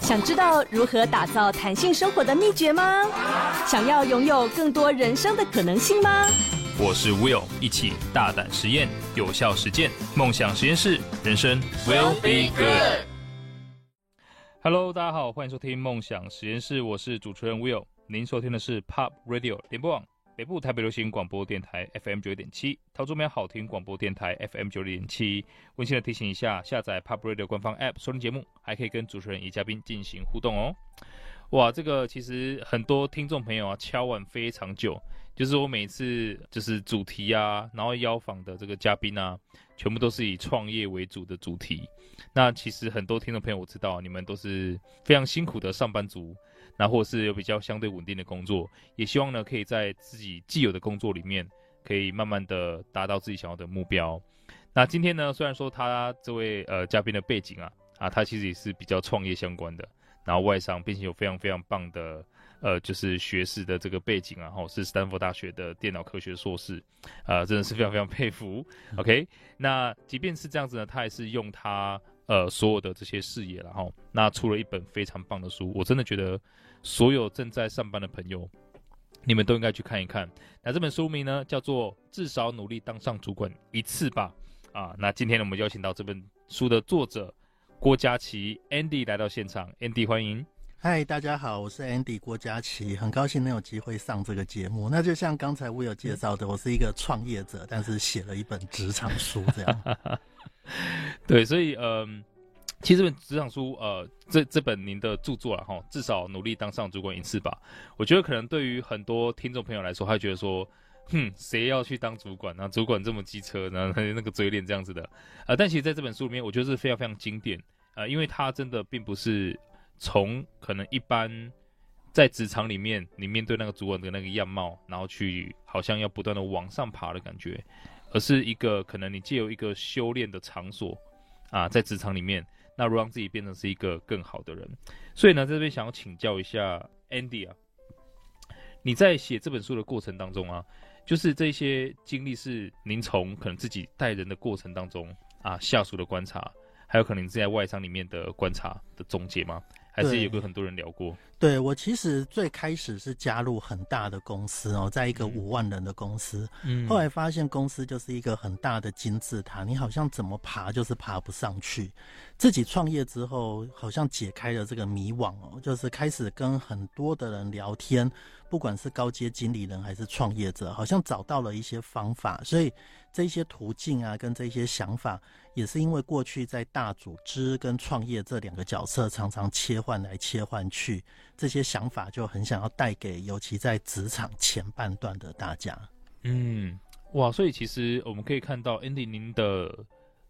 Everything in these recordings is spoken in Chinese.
想知道如何打造弹性生活的秘诀吗？想要拥有更多人生的可能性吗？我是 Will，一起大胆实验，有效实践，梦想实验室，人生 Will be good。Hello，大家好，欢迎收听梦想实验室，我是主持人 Will。您收听的是 Pop Radio 联播网。北部台北流行广播电台 FM 九点七，桃竹苗好听广播电台 FM 九点七。温馨的提醒一下，下载 Pop Radio 官方 App 收听节目，还可以跟主持人与嘉宾进行互动哦。哇，这个其实很多听众朋友啊敲碗非常久，就是我每次就是主题啊，然后邀访的这个嘉宾啊，全部都是以创业为主的主题。那其实很多听众朋友我知道，你们都是非常辛苦的上班族。那或是有比较相对稳定的工作，也希望呢可以在自己既有的工作里面，可以慢慢的达到自己想要的目标。那今天呢，虽然说他这位呃嘉宾的背景啊啊，他其实也是比较创业相关的，然后外商并且有非常非常棒的呃就是学士的这个背景啊，然后是斯坦福大学的电脑科学硕士，啊、呃，真的是非常非常佩服。OK，那即便是这样子呢，他还是用他呃所有的这些事业，然后那出了一本非常棒的书，我真的觉得。所有正在上班的朋友，你们都应该去看一看。那这本书名呢，叫做《至少努力当上主管一次吧》啊。那今天呢，我们邀请到这本书的作者郭佳琪 Andy 来到现场，Andy 欢迎。嗨，大家好，我是 Andy 郭佳琪，很高兴能有机会上这个节目。那就像刚才我有介绍的，我是一个创业者，但是写了一本职场书这样。对，所以嗯。其实这本职场书，呃，这这本您的著作了哈，至少努力当上主管一次吧。我觉得可能对于很多听众朋友来说，他觉得说，哼，谁要去当主管呢？主管这么机车，然后那个嘴脸这样子的，呃，但其实在这本书里面，我觉得是非常非常经典，呃，因为他真的并不是从可能一般在职场里面，你面对那个主管的那个样貌，然后去好像要不断的往上爬的感觉，而是一个可能你借由一个修炼的场所，啊，在职场里面。那如让自己变成是一个更好的人，所以呢，在这边想要请教一下 Andy 啊，你在写这本书的过程当中啊，就是这些经历是您从可能自己带人的过程当中啊，下属的观察，还有可能是在外商里面的观察的总结吗？还是有跟很多人聊过？对，我其实最开始是加入很大的公司哦，在一个五万人的公司，嗯，后来发现公司就是一个很大的金字塔，你好像怎么爬就是爬不上去。自己创业之后，好像解开了这个迷惘哦，就是开始跟很多的人聊天，不管是高阶经理人还是创业者，好像找到了一些方法，所以这些途径啊，跟这些想法。也是因为过去在大组织跟创业这两个角色常常切换来切换去，这些想法就很想要带给，尤其在职场前半段的大家。嗯，哇，所以其实我们可以看到，Andy 您的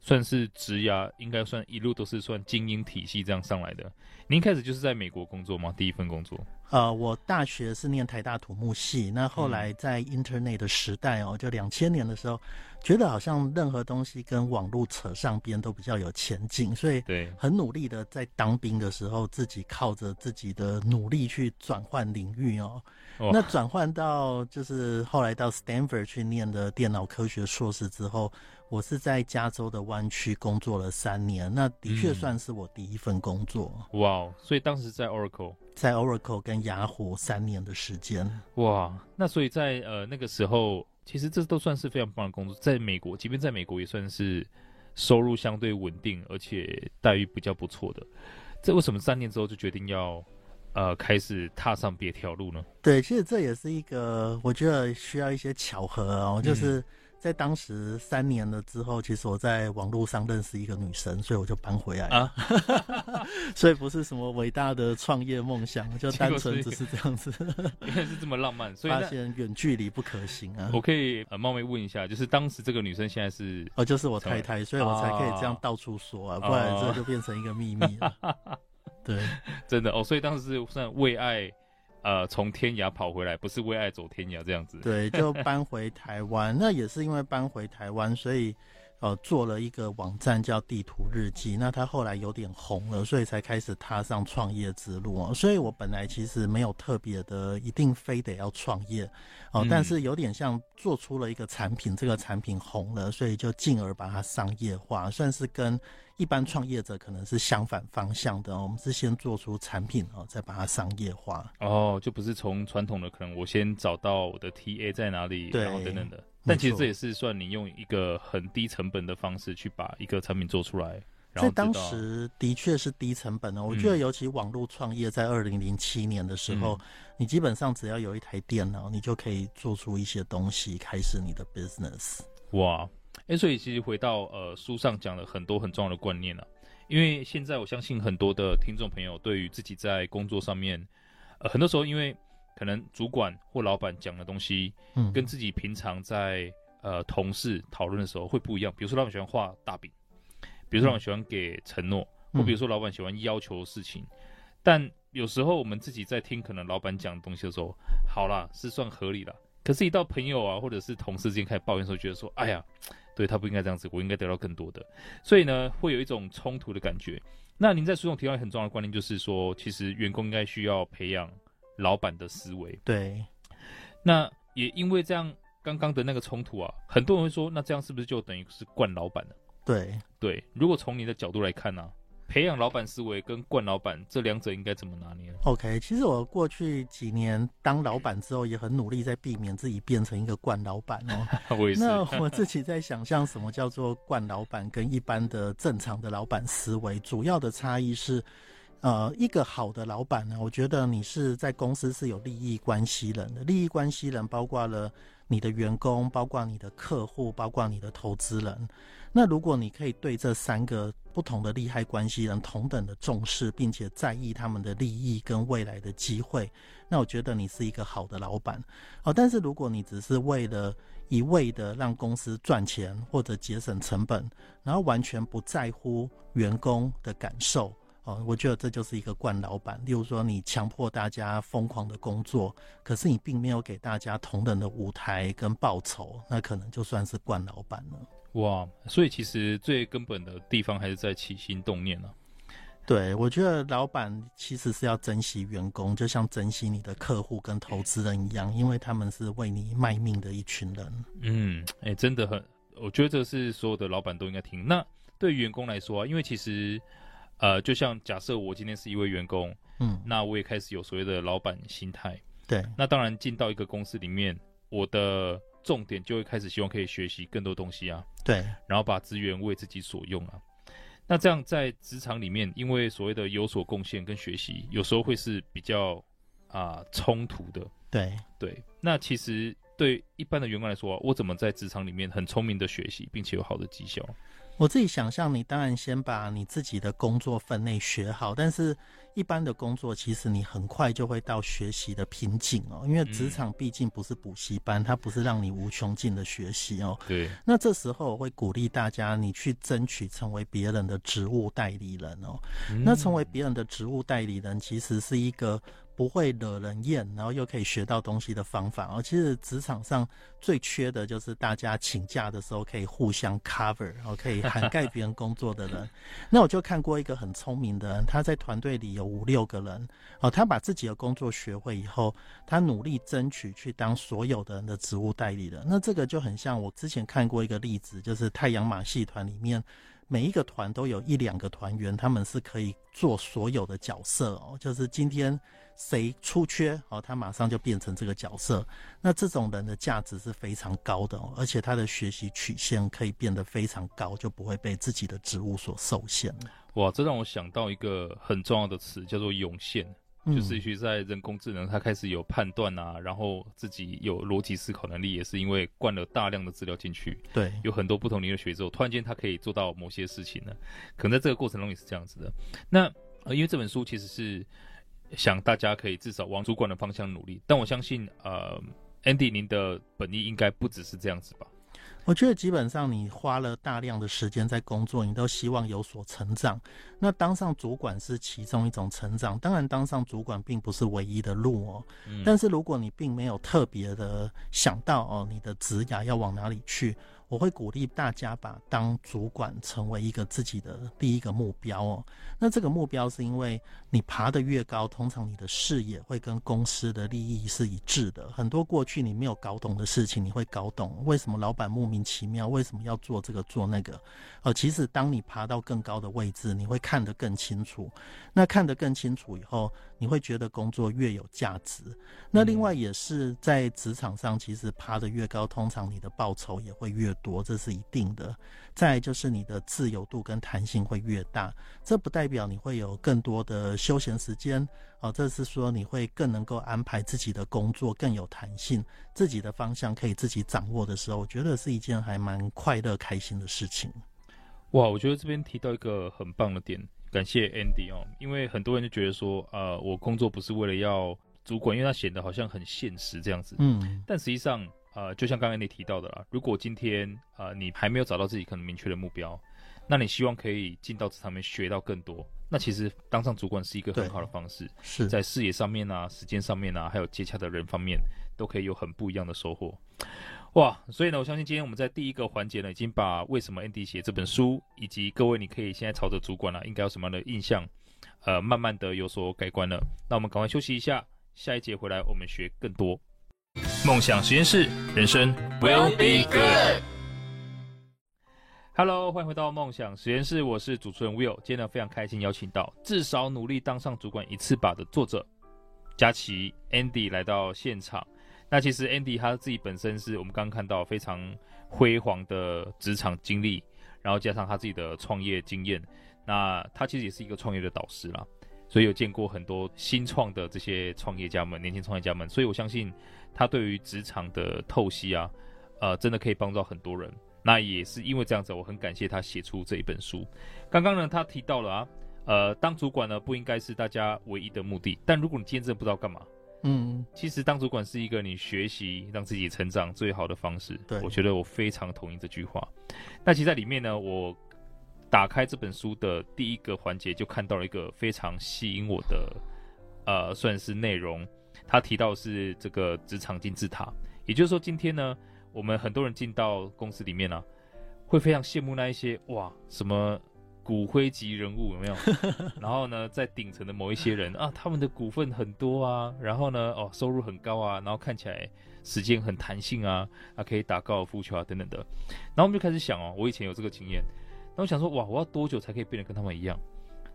算是职涯，应该算一路都是算精英体系这样上来的。您一开始就是在美国工作吗？第一份工作？呃，我大学是念台大土木系，那后来在 Internet 的时代哦，就两千年的时候。觉得好像任何东西跟网络扯上边都比较有前景，所以对，很努力的在当兵的时候，自己靠着自己的努力去转换领域哦。那转换到就是后来到 Stanford 去念的电脑科学硕士之后，我是在加州的湾区工作了三年，那的确算是我第一份工作。哇，所以当时在 Oracle，在 Oracle 跟雅虎三年的时间。哇，那所以在呃那个时候。其实这都算是非常棒的工作，在美国，即便在美国也算是收入相对稳定，而且待遇比较不错的。这为什么三年之后就决定要呃开始踏上别条路呢？对，其实这也是一个我觉得需要一些巧合哦，就是。嗯在当时三年了之后，其实我在网络上认识一个女生，所以我就搬回来了。啊、所以不是什么伟大的创业梦想，就 单纯只是这样子。原来是这么浪漫，所以发现远距离不可行啊。我可以呃冒昧问一下，就是当时这个女生现在是？哦，就是我太太，所以我才可以这样到处说啊，不然这就变成一个秘密了。对，真的哦，所以当时是算为爱。呃，从天涯跑回来，不是为爱走天涯这样子。对，就搬 回台湾。那也是因为搬回台湾，所以呃，做了一个网站叫地图日记，那他后来有点红了，所以才开始踏上创业之路哦。所以我本来其实没有特别的一定非得要创业哦，但是有点像做出了一个产品，这个产品红了，所以就进而把它商业化，算是跟一般创业者可能是相反方向的。我们是先做出产品哦，再把它商业化。哦，就不是从传统的可能我先找到我的 TA 在哪里，对，然后等等的。但其实这也是算你用一个很低成本的方式去把一个产品做出来。在当时的确是低成本的。我觉得尤其网络创业在二零零七年的时候，嗯，你基本上只要有一台电脑，你就可以做出一些东西，开始你的 business。哇，哎，欸，所以其实回到呃书上讲了很多很重要的观念啊。因为现在我相信很多的听众朋友对于自己在工作上面，呃，很多时候因为。可能主管或老板讲的东西，嗯，跟自己平常在呃同事讨论的时候会不一样。比如说，老板喜欢画大饼，比如说，老板喜欢给承诺，嗯，或比如说，老板喜欢要求事情。但有时候我们自己在听可能老板讲的东西的时候，好啦，是算合理啦。可是，一到朋友啊，或者是同事之间开始抱怨的时候，觉得说，哎呀，对他不应该这样子，我应该得到更多的。所以呢，会有一种冲突的感觉。那您在书中提到很重要的观念，就是说，其实员工应该需要培养。老板的思维，对，那也因为这样，刚刚的那个冲突啊，很多人会说，那这样是不是就等于是惯老板了？对对，如果从你的角度来看呢、啊，培养老板思维跟惯老板这两者应该怎么拿捏？OK，其实我过去几年当老板之后，也很努力在避免自己变成一个惯老板哦。我也是。那我自己在想象什么叫做惯老板跟一般的正常的老板思维，主要的差异是。呃，一个好的老板呢，我觉得你是在公司是有利益关系人的。利益关系人包括了你的员工，包括你的客户，包括你的投资人。那如果你可以对这三个不同的利害关系人同等的重视，并且在意他们的利益跟未来的机会，那我觉得你是一个好的老板。哦，但是如果你只是为了一味的让公司赚钱或者节省成本，然后完全不在乎员工的感受。哦，我觉得这就是一个惯老板。例如说，你强迫大家疯狂的工作，可是你并没有给大家同等的舞台跟报酬，那可能就算是惯老板了。哇，所以其实最根本的地方还是在起心动念呢、啊。对，我觉得老板其实是要珍惜员工，就像珍惜你的客户跟投资人一样，因为他们是为你卖命的一群人。嗯，哎、欸，真的很，我觉得这是所有的老板都应该听。那对于员工来说啊，因为其实。呃，就像假设我今天是一位员工，嗯，那我也开始有所谓的老板心态，对，那当然进到一个公司里面，我的重点就会开始希望可以学习更多东西啊，对，然后把资源为自己所用啊，那这样在职场里面，因为所谓的有所贡献跟学习，有时候会是比较啊冲突的，对。对，那其实对一般的员工来说，我怎么在职场里面很聪明的学习，并且有好的绩效？我自己想象，你当然先把你自己的工作分内学好，但是一般的工作其实你很快就会到学习的瓶颈哦，因为职场毕竟不是补习班，它不是让你无穷尽的学习哦。对。那这时候我会鼓励大家，你去争取成为别人的职务代理人哦。那成为别人的职务代理人，其实是一个。不会惹人厌，然后又可以学到东西的方法。哦其实职场上最缺的就是大家请假的时候可以互相 cover，然后可以涵盖别人工作的人。那我就看过一个很聪明的人，他在团队里有五六个人，哦，他把自己的工作学会以后，他努力争取去当所有的人的职务代理人。那这个就很像我之前看过一个例子，就是太阳马戏团里面。每一个团都有一两个团员，他们是可以做所有的角色哦。就是今天谁出缺哦，他马上就变成这个角色。那这种人的价值是非常高的哦，而且他的学习曲线可以变得非常高，就不会被自己的职务所受限了。哇，这让我想到一个很重要的词，叫做涌现。就是其实在人工智能，它开始有判断啊，然后自己有逻辑思考能力，也是因为灌了大量的资料进去。对，有很多不同领域的学之后，突然间它可以做到某些事情呢。可能在这个过程中也是这样子的。那呃，因为这本书其实是想大家可以至少往主管的方向努力，但我相信呃，Andy 您的本意应该不只是这样子吧。我觉得基本上你花了大量的时间在工作，你都希望有所成长。那当上主管是其中一种成长，当然当上主管并不是唯一的路哦。但是如果你并没有特别的想到哦，你的职涯要往哪里去，我会鼓励大家把当主管成为一个自己的第一个目标哦。那这个目标是因为你爬得越高，通常你的视野会跟公司的利益是一致的。很多过去你没有搞懂的事情，你会搞懂为什么老板莫名其妙为什么要做这个做那个。呃，其实当你爬到更高的位置，你会看得更清楚。那看得更清楚以后，你会觉得工作越有价值。那另外也是在职场上，其实爬得越高，通常你的报酬也会越多，这是一定的。再来就是你的自由度跟弹性会越大，这不代表你会有更多的休闲时间哦，这是说你会更能够安排自己的工作，更有弹性，自己的方向可以自己掌握的时候，我觉得是一件还蛮快乐、开心的事情。哇，我觉得这边提到一个很棒的点，感谢 Andy 哦，因为很多人就觉得说，呃，我工作不是为了要主管，因为他显得好像很现实这样子，嗯，但实际上。呃，就像刚刚你提到的啦，如果今天呃你还没有找到自己可能明确的目标，那你希望可以进到职场面学到更多，那其实当上主管是一个很好的方式，是在视野上面啊、时间上面啊，还有接洽的人方面，都可以有很不一样的收获。哇，所以呢，我相信今天我们在第一个环节呢，已经把为什么 Andy 写这本书，以及各位你可以现在朝着主管啊，应该有什么样的印象，呃，慢慢的有所改观了。那我们赶快休息一下，下一节回来我们学更多。梦想实验室，人生 will be good。Hello，欢迎回到梦想实验室，我是主持人 Will。今天呢，非常开心邀请到至少努力当上主管一次吧的作者佳琪 Andy 来到现场。那其实 Andy 他自己本身是我们刚刚看到非常辉煌的职场经历，然后加上他自己的创业经验，那他其实也是一个创业的导师啦。所以有见过很多新创的这些创业家们，年轻创业家们，所以我相信他对于职场的透析啊，呃，真的可以帮助到很多人。那也是因为这样子，我很感谢他写出这一本书。刚刚呢，他提到了啊，呃，当主管呢不应该是大家唯一的目的，但如果你今天真的不知道干嘛，嗯，其实当主管是一个你学习让自己成长最好的方式。对，我觉得我非常同意这句话。那其实在里面呢，我。打开这本书的第一个环节，就看到了一个非常吸引我的，呃，算是内容。他提到是这个职场金字塔，也就是说，今天呢，我们很多人进到公司里面呢、啊，会非常羡慕那一些哇，什么骨灰级人物有没有？然后呢，在顶层的某一些人啊，他们的股份很多啊，然后呢，哦，收入很高啊，然后看起来时间很弹性啊，啊，可以打高尔夫球啊等等的。然后我们就开始想哦，我以前有这个经验。那我想说，哇，我要多久才可以变得跟他们一样？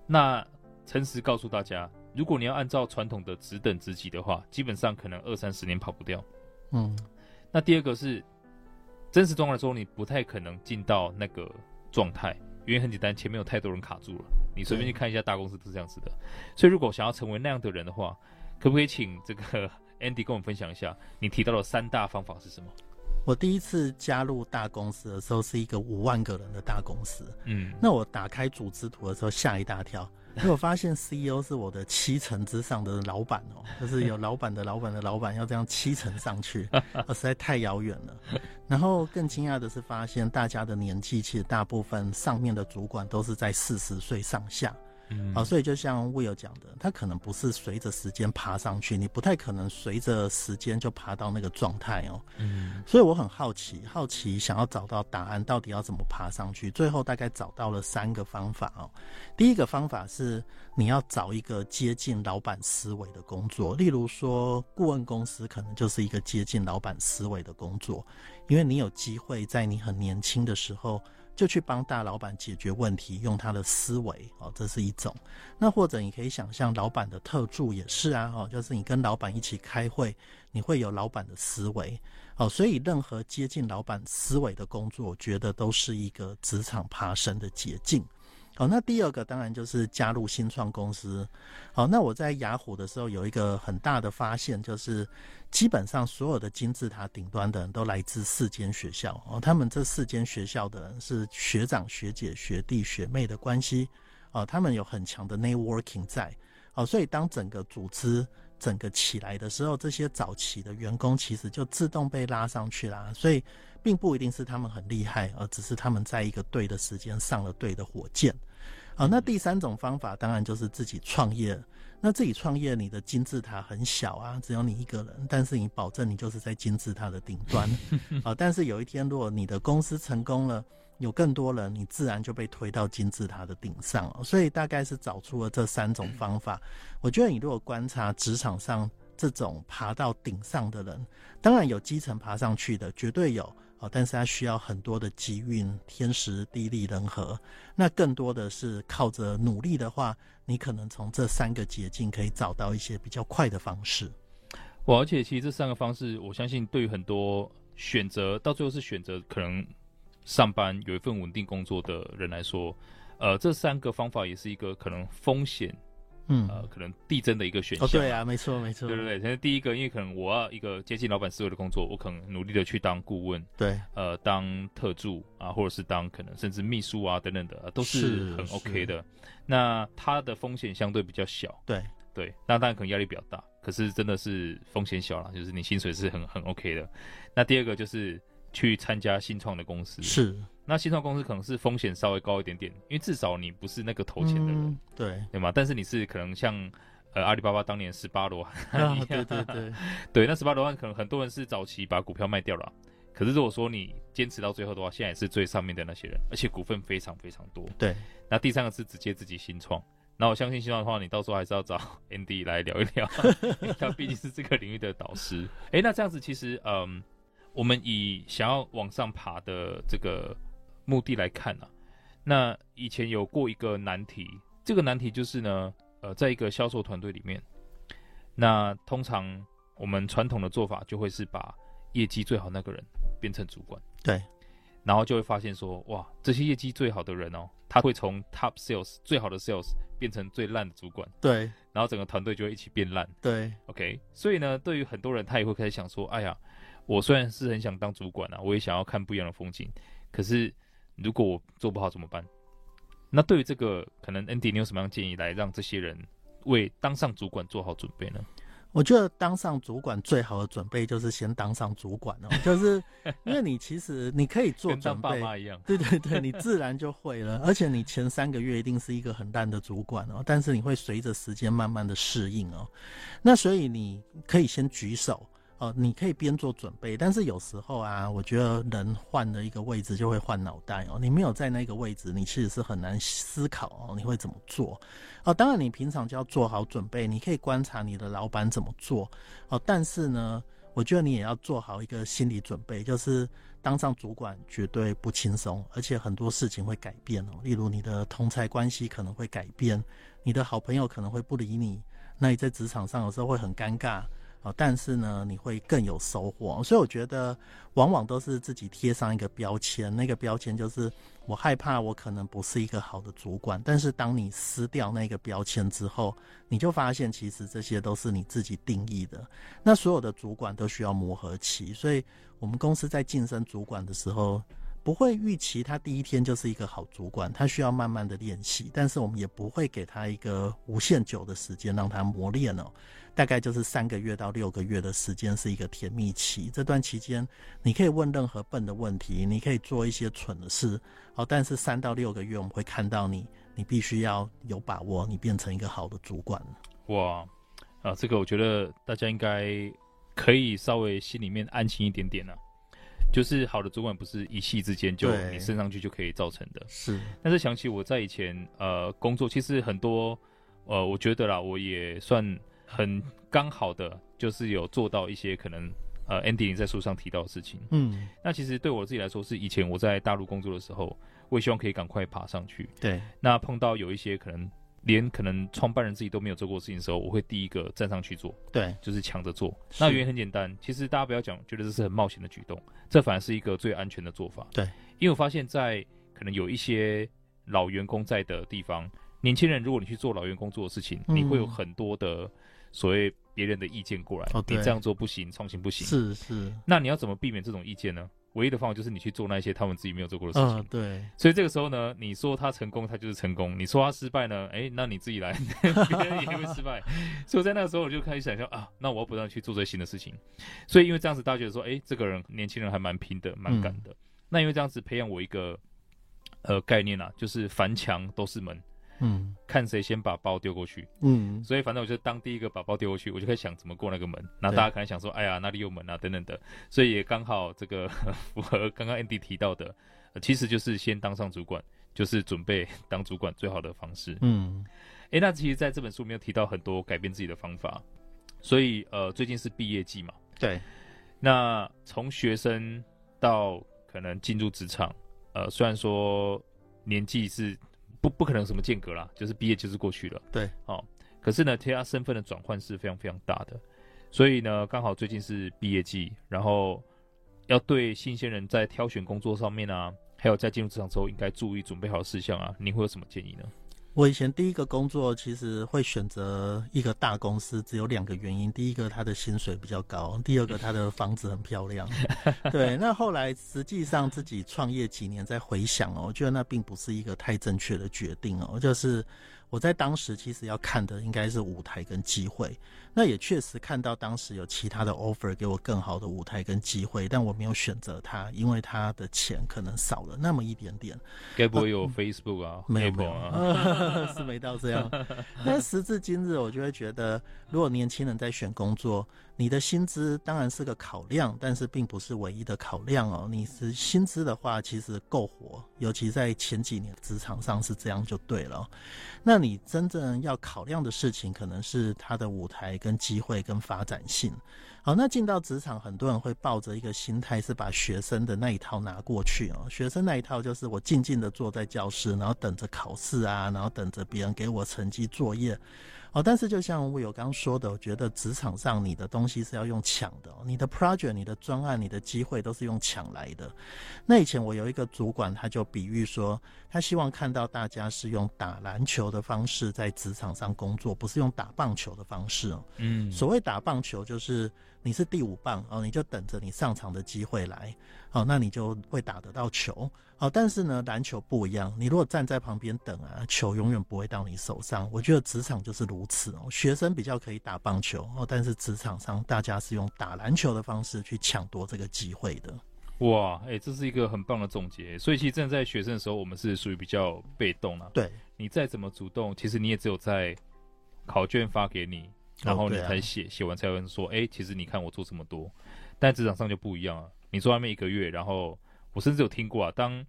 那诚实告诉大家，如果你要按照传统的职等职级的话，基本上可能二三十年跑不掉。嗯，那第二个是真实状况来说，你不太可能进到那个状态，原因很简单，前面有太多人卡住了。你随便去看一下大公司都是这样子的。所以如果想要成为那样的人的话，可不可以请这个 Andy 跟我们分享一下，你提到的三大方法是什么？我第一次加入大公司的时候，是一个五万个人的大公司。嗯，那我打开组织图的时候吓一大跳，因为我发现 CEO 是我的七层之上的老板哦，就是有老板的老板的老板要这样七层上去，实在太遥远了。然后更惊讶的是，发现大家的年纪其实大部分上面的主管都是在四十岁上下。嗯，好，所以就像 Will 讲的，他可能不是随着时间爬上去，你不太可能随着时间就爬到那个状态哦。嗯，所以我很好奇，好奇想要找到答案，到底要怎么爬上去？最后大概找到了三个方法哦。第一个方法是你要找一个接近老板思维的工作，例如说顾问公司可能就是一个接近老板思维的工作，因为你有机会在你很年轻的时候。就去帮大老板解决问题，用他的思维哦，这是一种。那或者你可以想象，老板的特助也是啊，哦，就是你跟老板一起开会，你会有老板的思维哦。所以任何接近老板思维的工作，我觉得都是一个职场爬升的捷径。哦，那第二个当然就是加入新创公司。好，那我在雅虎的时候有一个很大的发现，就是基本上所有的金字塔顶端的人都来自四间学校。哦，他们这四间学校的人是学长、学姐、学弟、学妹的关系。哦，他们有很强的 networking 在。哦，所以当整个组织整个起来的时候，这些早期的员工其实就自动被拉上去啦。所以并不一定是他们很厉害，而只是他们在一个对的时间上了对的火箭。啊，那第三种方法当然就是自己创业。那自己创业，你的金字塔很小啊，只有你一个人，但是你保证你就是在金字塔的顶端 啊。但是有一天，如果你的公司成功了，有更多人，你自然就被推到金字塔的顶上了。所以大概是找出了这三种方法。我觉得你如果观察职场上这种爬到顶上的人，当然有基层爬上去的，绝对有。哦，但是它需要很多的机运，天时地利人和。那更多的是靠着努力的话，你可能从这三个捷径可以找到一些比较快的方式。我而且其实这三个方式，我相信对于很多选择到最后是选择可能上班有一份稳定工作的人来说，呃，这三个方法也是一个可能风险。嗯，呃，可能递增的一个选项。哦，对啊，没错，没错。对对对，现在第一个，因为可能我要一个接近老板思维的工作，我可能努力的去当顾问，对，呃，当特助啊，或者是当可能甚至秘书啊等等的，都是很 OK 的。那它的风险相对比较小，对对，那当然可能压力比较大，可是真的是风险小了，就是你薪水是很很 OK 的。那第二个就是去参加新创的公司，是。那新创公司可能是风险稍微高一点点，因为至少你不是那个投钱的人，嗯、对对吗？但是你是可能像呃阿里巴巴当年十八罗汉，啊、对对对 对，那十八罗汉可能很多人是早期把股票卖掉了，可是如果说你坚持到最后的话，现在也是最上面的那些人，而且股份非常非常多。对，那第三个是直接自己新创，那我相信新创的话，你到时候还是要找 Andy 来聊一聊，他毕竟是这个领域的导师。哎、欸，那这样子其实嗯，我们以想要往上爬的这个。目的来看啊，那以前有过一个难题，这个难题就是呢，呃，在一个销售团队里面，那通常我们传统的做法就会是把业绩最好那个人变成主管，对，然后就会发现说，哇，这些业绩最好的人哦，他会从 top sales 最好的 sales 变成最烂的主管，对，然后整个团队就会一起变烂，对，OK，所以呢，对于很多人，他也会开始想说，哎呀，我虽然是很想当主管啊，我也想要看不一样的风景，可是。如果我做不好怎么办？那对于这个，可能 Andy，你有什么样建议来让这些人为当上主管做好准备呢？我觉得当上主管最好的准备就是先当上主管哦，就是 因为你其实你可以做准备，跟当爸妈一样，对对对，你自然就会了。而且你前三个月一定是一个很烂的主管哦，但是你会随着时间慢慢的适应哦。那所以你可以先举手。哦，你可以边做准备，但是有时候啊，我觉得人换了一个位置就会换脑袋哦。你没有在那个位置，你其实是很难思考哦，你会怎么做？哦，当然你平常就要做好准备，你可以观察你的老板怎么做哦。但是呢，我觉得你也要做好一个心理准备，就是当上主管绝对不轻松，而且很多事情会改变哦。例如你的同侪关系可能会改变，你的好朋友可能会不理你，那你在职场上有时候会很尴尬。啊但是呢，你会更有收获，所以我觉得往往都是自己贴上一个标签，那个标签就是我害怕我可能不是一个好的主管。但是当你撕掉那个标签之后，你就发现其实这些都是你自己定义的。那所有的主管都需要磨合期，所以我们公司在晋升主管的时候，不会预期他第一天就是一个好主管，他需要慢慢的练习，但是我们也不会给他一个无限久的时间让他磨练哦。大概就是三个月到六个月的时间是一个甜蜜期，这段期间你可以问任何笨的问题，你可以做一些蠢的事，哦，但是三到六个月我们会看到你，你必须要有把握，你变成一个好的主管。哇，啊，这个我觉得大家应该可以稍微心里面安心一点点了，就是好的主管不是一夕之间就你升上去就可以造成的，是。但是想起我在以前呃工作，其实很多呃，我觉得啦，我也算。很刚好的，就是有做到一些可能，呃，Andy 你在书上提到的事情。嗯，那其实对我自己来说，是以前我在大陆工作的时候，我也希望可以赶快爬上去。对，那碰到有一些可能连可能创办人自己都没有做过事情的时候，我会第一个站上去做。对，就是抢着做。那原因很简单，其实大家不要讲，觉得这是很冒险的举动，这反而是一个最安全的做法。对，因为我发现，在可能有一些老员工在的地方，年轻人如果你去做老员工做的事情，嗯、你会有很多的。所谓别人的意见过来，哦，你这样做不行，创新不行。是是，那你要怎么避免这种意见呢？唯一的方法就是你去做那些他们自己没有做过的事情。嗯、对。所以这个时候呢，你说他成功，他就是成功；你说他失败呢，哎，那你自己来，别人也会失败。所以在那个时候，我就开始想象啊，那我要不断去做这些新的事情。所以因为这样子，大家觉得说，哎，这个人年轻人还蛮拼的，蛮敢的。嗯、那因为这样子培养我一个呃概念啊，就是凡墙都是门。嗯，看谁先把包丢过去，嗯，所以反正我就当第一个把包丢过去，我就开始想怎么过那个门。然后大家可能想说，哎呀，哪里有门啊，等等的。所以也刚好这个 符合刚刚 Andy 提到的，其实就是先当上主管，就是准备当主管最好的方式。嗯，哎、欸，那其实在这本书没有提到很多改变自己的方法。所以呃，最近是毕业季嘛，对。那从学生到可能进入职场，呃，虽然说年纪是不不可能什么间隔啦，就是毕业就是过去了，对，哦，可是呢，其他身份的转换是非常非常大的，所以呢，刚好最近是毕业季，然后要对新鲜人在挑选工作上面啊，还有在进入职场之后应该注意准备好的事项啊，您会有什么建议呢？我以前第一个工作其实会选择一个大公司，只有两个原因：第一个，他的薪水比较高；第二个，他的房子很漂亮。对，那后来实际上自己创业几年，再回想哦，我觉得那并不是一个太正确的决定哦，就是。我在当时其实要看的应该是舞台跟机会，那也确实看到当时有其他的 offer 给我更好的舞台跟机会，但我没有选择它，因为它的钱可能少了那么一点点。该不会有 Facebook 啊？没有没有啊，是没到这样。但时至今日，我就会觉得，如果年轻人在选工作，你的薪资当然是个考量，但是并不是唯一的考量哦。你是薪资的话，其实够活，尤其在前几年职场上是这样就对了。那你真正要考量的事情，可能是他的舞台跟机会跟发展性。好，那进到职场，很多人会抱着一个心态，是把学生的那一套拿过去哦。学生那一套就是我静静的坐在教室，然后等着考试啊，然后等着别人给我成绩作业。哦，但是就像我有刚刚说的，我觉得职场上你的东西是要用抢的，你的 project、你的专案、你的机会都是用抢来的。那以前我有一个主管，他就比喻说，他希望看到大家是用打篮球的方式在职场上工作，不是用打棒球的方式哦。嗯，所谓打棒球就是。你是第五棒哦，你就等着你上场的机会来，好，那你就会打得到球，好，但是呢，篮球不一样，你如果站在旁边等啊，球永远不会到你手上。我觉得职场就是如此哦，学生比较可以打棒球哦，但是职场上大家是用打篮球的方式去抢夺这个机会的。哇，哎，这是一个很棒的总结。所以其实站在学生的时候，我们是属于比较被动啊。对，你再怎么主动，其实你也只有在考卷发给你。然后你才写，写、oh, 完才有人说，哎、欸，其实你看我做这么多，但职场上就不一样啊。你做外面一个月，然后我甚至有听过啊，当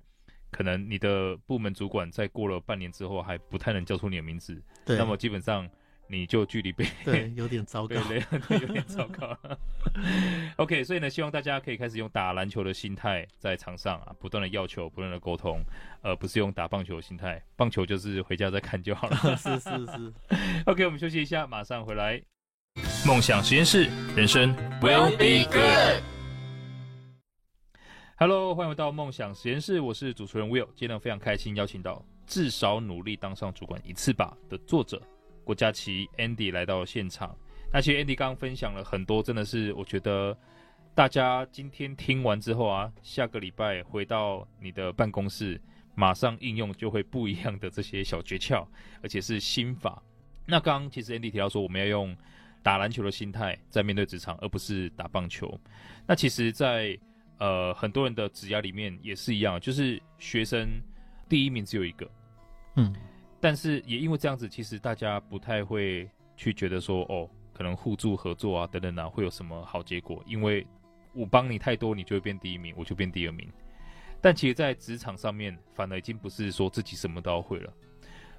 可能你的部门主管在过了半年之后还不太能叫出你的名字，对，那么基本上你就距离被 对有点糟糕，对，对，有点糟糕。OK，所以呢，希望大家可以开始用打篮球的心态在场上啊，不断的要求，不断的沟通，而不是用打棒球的心态。棒球就是回家再看就好了。是是是。OK，我们休息一下，马上回来。梦想实验室，人生 will be good。Hello，欢迎回到梦想实验室，我是主持人 Will。今天非常开心，邀请到至少努力当上主管一次吧的作者郭家麒 Andy 来到现场。那其实 Andy 刚刚分享了很多，真的是我觉得大家今天听完之后啊，下个礼拜回到你的办公室，马上应用就会不一样的这些小诀窍，而且是心法。那刚刚其实 Andy 提到说，我们要用打篮球的心态在面对职场，而不是打棒球。那其实在，呃很多人的职涯里面也是一样，就是学生第一名只有一个，嗯，但是也因为这样子，其实大家不太会去觉得说，哦。可能互助合作啊，等等啊，会有什么好结果？因为我帮你太多，你就会变第一名，我就变第二名。但其实，在职场上面，反而已经不是说自己什么都要会了，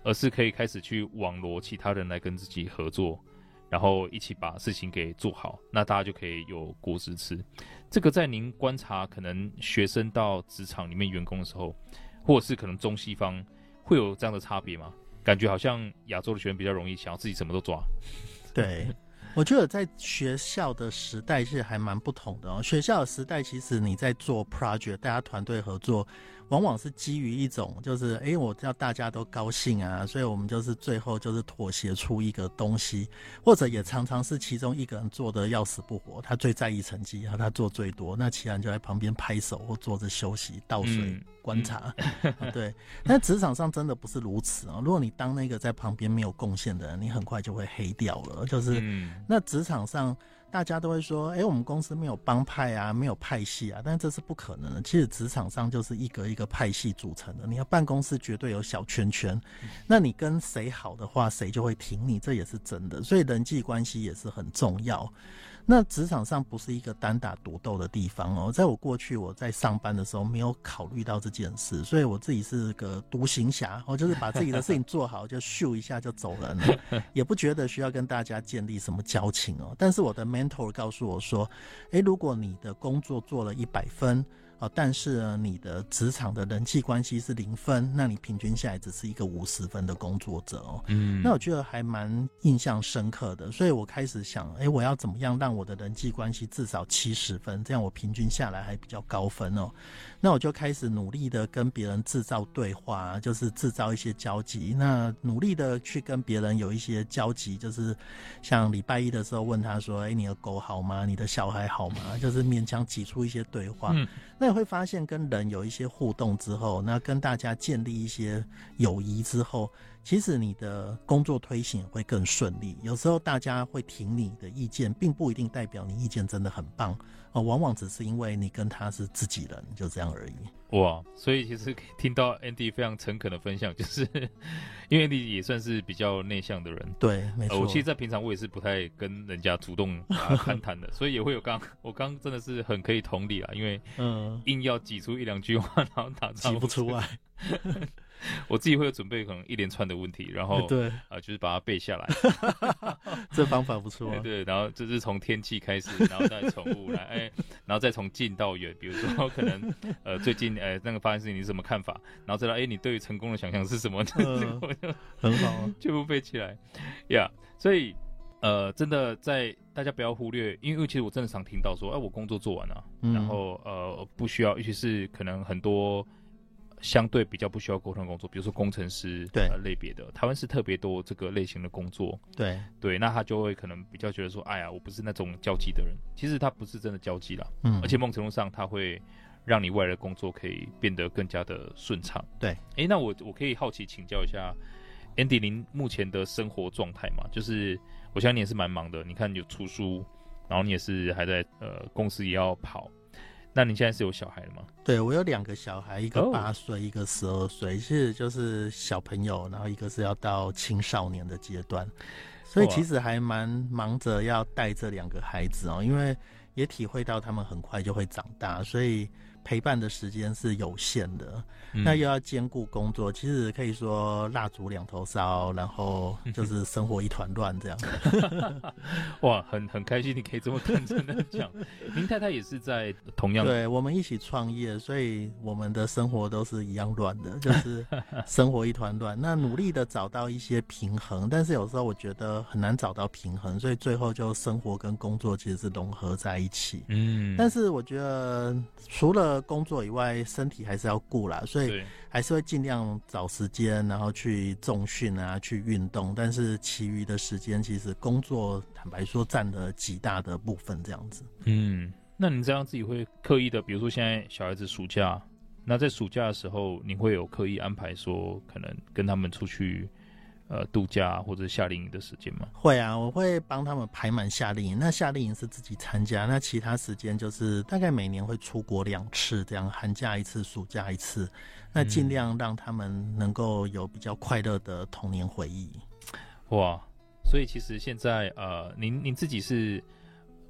而是可以开始去网罗其他人来跟自己合作，然后一起把事情给做好，那大家就可以有果实吃。这个在您观察可能学生到职场里面员工的时候，或者是可能中西方会有这样的差别吗？感觉好像亚洲的学生比较容易想要自己什么都抓。对。我觉得在学校的时代是还蛮不同的哦。学校的时代，其实你在做 project，大家团队合作。往往是基于一种，就是哎、欸，我要大家都高兴啊，所以我们就是最后就是妥协出一个东西，或者也常常是其中一个人做的要死不活，他最在意成绩，然后他做最多，那其他人就在旁边拍手或坐着休息、倒水、嗯、观察。嗯、对，但职场上真的不是如此啊！如果你当那个在旁边没有贡献的人，你很快就会黑掉了。就是，那职场上。大家都会说，哎、欸，我们公司没有帮派啊，没有派系啊，但这是不可能的。其实职场上就是一个一个派系组成的，你要办公室绝对有小圈圈，那你跟谁好的话，谁就会挺你，这也是真的。所以人际关系也是很重要。那职场上不是一个单打独斗的地方哦。在我过去我在上班的时候，没有考虑到这件事，所以我自己是个独行侠，我就是把自己的事情做好，就咻一下就走人了，也不觉得需要跟大家建立什么交情哦。但是我的 mentor 告诉我说，诶，如果你的工作做了一百分。哦，但是呢，你的职场的人际关系是零分，那你平均下来只是一个五十分的工作者哦。嗯，那我觉得还蛮印象深刻的，所以我开始想，哎，我要怎么样让我的人际关系至少七十分，这样我平均下来还比较高分哦。那我就开始努力的跟别人制造对话，就是制造一些交集。那努力的去跟别人有一些交集，就是像礼拜一的时候问他说：“哎，你的狗好吗？你的小孩好吗？” 就是勉强挤出一些对话。嗯，那你会发现跟人有一些互动之后，那跟大家建立一些友谊之后。其实你的工作推行会更顺利。有时候大家会听你的意见，并不一定代表你意见真的很棒哦，往往只是因为你跟他是自己人，就这样而已。哇，所以其实听到 Andy 非常诚恳的分享，就是 因为 Andy 也算是比较内向的人。对，没错。呃，我其实，在平常我也是不太跟人家主动啊 攀谈的，所以也会有刚我刚真的是很可以同理啊，因为嗯，硬要挤出一两句话，然后打挤不出来。我自己会有准备可能一连串的问题，然后对啊、呃，就是把它背下来。这方法不错、啊。对，然后就是从天气开始，然后再宠物来，哎，然后再从近到远，比如说可能呃最近呃那个发生事情你是什么看法，然后再来哎你对于成功的想象是什么？呃、很好、啊，全部背起来呀。Yeah, 所以呃真的在大家不要忽略，因为其实我真的常听到说，哎我工作做完了，嗯、然后呃不需要，尤其是可能很多。相对比较不需要沟通的工作，比如说工程师对、呃、类别的，台湾是特别多这个类型的工作。对对，那他就会可能比较觉得说，哎呀，我不是那种交际的人。其实他不是真的交际啦，嗯，而且某种程度上，他会让你未来的工作可以变得更加的顺畅。对，哎，那我我可以好奇请教一下，Andy，您目前的生活状态嘛？就是我相信你也是蛮忙的，你看你有出书，然后你也是还在呃公司也要跑。那你现在是有小孩了吗？对，我有两个小孩，一个八岁，一个十二岁，其实就是小朋友，然后一个是要到青少年的阶段，所以其实还蛮忙着要带这两个孩子哦，因为也体会到他们很快就会长大，所以。陪伴的时间是有限的，嗯、那又要兼顾工作，其实可以说蜡烛两头烧，然后就是生活一团乱这样。哇，很很开心，你可以这么认真的讲。您太太也是在同样，对，我们一起创业，所以我们的生活都是一样乱的，就是生活一团乱。那努力的找到一些平衡，但是有时候我觉得很难找到平衡，所以最后就生活跟工作其实是融合在一起。嗯，但是我觉得除了工作以外，身体还是要顾啦，所以还是会尽量找时间，然后去重训啊，去运动。但是其余的时间，其实工作坦白说占了极大的部分，这样子。嗯，那你这样自己会刻意的，比如说现在小孩子暑假，那在暑假的时候，你会有刻意安排说，可能跟他们出去？呃，度假或者夏令营的时间吗？会啊，我会帮他们排满夏令营。那夏令营是自己参加，那其他时间就是大概每年会出国两次，这样寒假一次，暑假一次。那尽量让他们能够有比较快乐的童年回忆。哇，所以其实现在呃，您您自己是，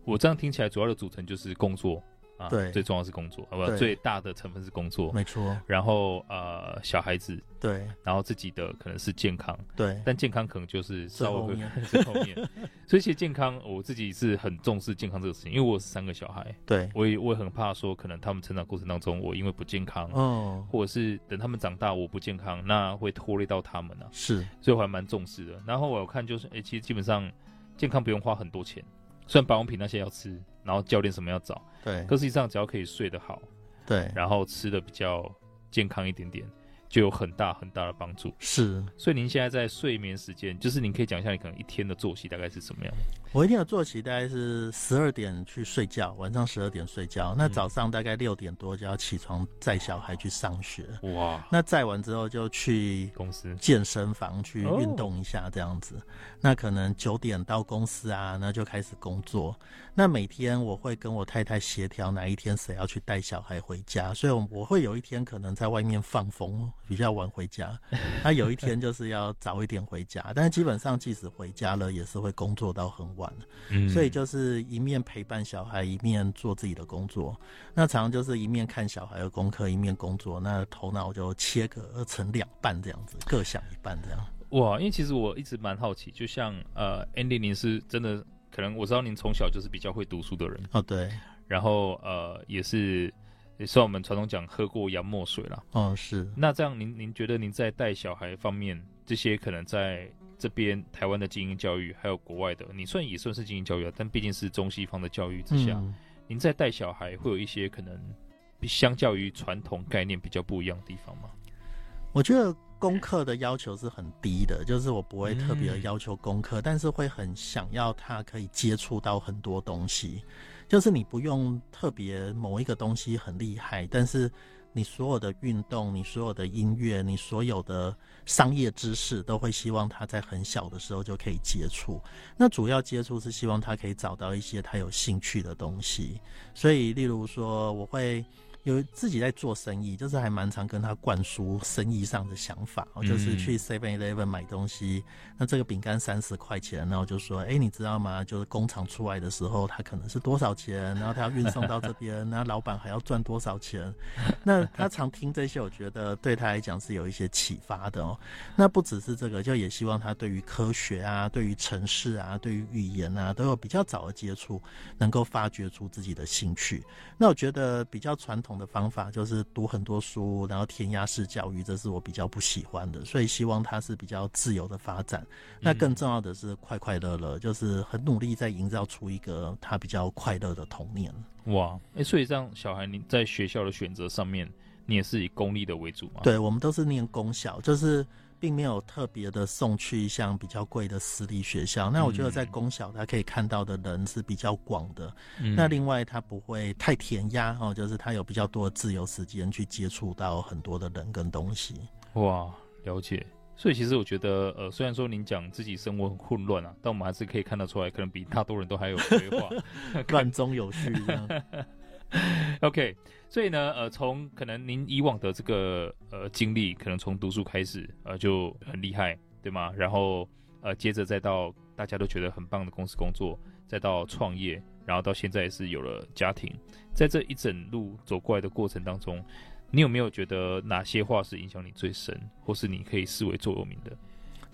我这样听起来主要的组成就是工作。啊，对，最重要是工作，好不好？最大的成分是工作，没错。然后呃，小孩子，对，然后自己的可能是健康，对，但健康可能就是稍微后面，后面。所以其实健康，我自己是很重视健康这个事情，因为我是三个小孩，对，我也我也很怕说，可能他们成长过程当中，我因为不健康，哦，或者是等他们长大我不健康，那会拖累到他们呢、啊。是，所以我还蛮重视的。然后我有看就是，哎，其实基本上健康不用花很多钱。虽然保养品那些要吃，然后教练什么要找，对，可实际上只要可以睡得好，对，然后吃的比较健康一点点，就有很大很大的帮助。是，所以您现在在睡眠时间，就是您可以讲一下你可能一天的作息大概是什么样？我一天的作息大概是十二点去睡觉，晚上十二点睡觉。那早上大概六点多就要起床载小孩去上学。哇！那载完之后就去公司健身房去运动一下，这样子。哦、那可能九点到公司啊，那就开始工作。那每天我会跟我太太协调哪一天谁要去带小孩回家，所以我会有一天可能在外面放风，比较晚回家。那有一天就是要早一点回家，但是基本上即使回家了，也是会工作到很晚。嗯，所以就是一面陪伴小孩，一面做自己的工作。那常常就是一面看小孩的功课，一面工作。那头脑就切割成两半这样子，各想一半这样。哇，因为其实我一直蛮好奇，就像呃，Andy，您是真的可能我知道您从小就是比较会读书的人哦，对。然后呃，也是也算我们传统讲喝过洋墨水啦。哦，是。那这样您您觉得您在带小孩方面，这些可能在。这边台湾的精英教育，还有国外的，你算也算是精英教育啊，但毕竟是中西方的教育之下，嗯、您在带小孩会有一些可能，相较于传统概念比较不一样的地方吗？我觉得功课的要求是很低的，就是我不会特别的要求功课，嗯、但是会很想要他可以接触到很多东西，就是你不用特别某一个东西很厉害，但是。你所有的运动，你所有的音乐，你所有的商业知识，都会希望他在很小的时候就可以接触。那主要接触是希望他可以找到一些他有兴趣的东西。所以，例如说，我会。有自己在做生意，就是还蛮常跟他灌输生意上的想法，嗯、就是去 Seven Eleven 买东西，那这个饼干三十块钱，然后就说，哎、欸，你知道吗？就是工厂出来的时候，它可能是多少钱，然后他要运送到这边，然后老板还要赚多少钱。那他常听这些，我觉得对他来讲是有一些启发的哦。那不只是这个，就也希望他对于科学啊，对于城市啊，对于语言啊，都有比较早的接触，能够发掘出自己的兴趣。那我觉得比较传统的方法就是读很多书，然后填鸭式教育，这是我比较不喜欢的。所以希望他是比较自由的发展。那更重要的是快快乐乐，就是很努力在营造出一个他比较快乐的童年。哇，哎、欸，所以这样小孩你在学校的选择上面，你也是以公立的为主吗？对，我们都是念公校，就是。并没有特别的送去像比较贵的私立学校。那我觉得在公小，他可以看到的人是比较广的。嗯、那另外，他不会太填鸭哦，就是他有比较多的自由时间去接触到很多的人跟东西。哇，了解。所以其实我觉得，呃，虽然说您讲自己生活很混乱啊，但我们还是可以看得出来，可能比大多人都还有规划，乱中有序这样。OK，所以呢，呃，从可能您以往的这个呃经历，可能从读书开始，呃，就很厉害，对吗？然后呃，接着再到大家都觉得很棒的公司工作，再到创业，然后到现在是有了家庭，在这一整路走过来的过程当中，你有没有觉得哪些话是影响你最深，或是你可以视为座右铭的？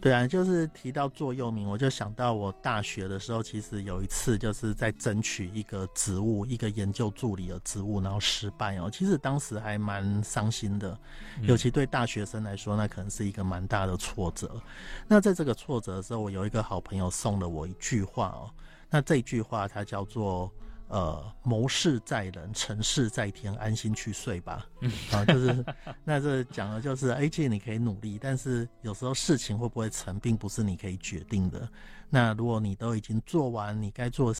对啊，就是提到座右铭，我就想到我大学的时候，其实有一次就是在争取一个职务，一个研究助理的职务，然后失败哦。其实当时还蛮伤心的，尤其对大学生来说，那可能是一个蛮大的挫折。那在这个挫折的时候，我有一个好朋友送了我一句话哦。那这句话它叫做。呃，谋事在人，成事在天，安心去睡吧。啊，就是那这讲的就是，哎，其实你可以努力，但是有时候事情会不会成，并不是你可以决定的。那如果你都已经做完你该做的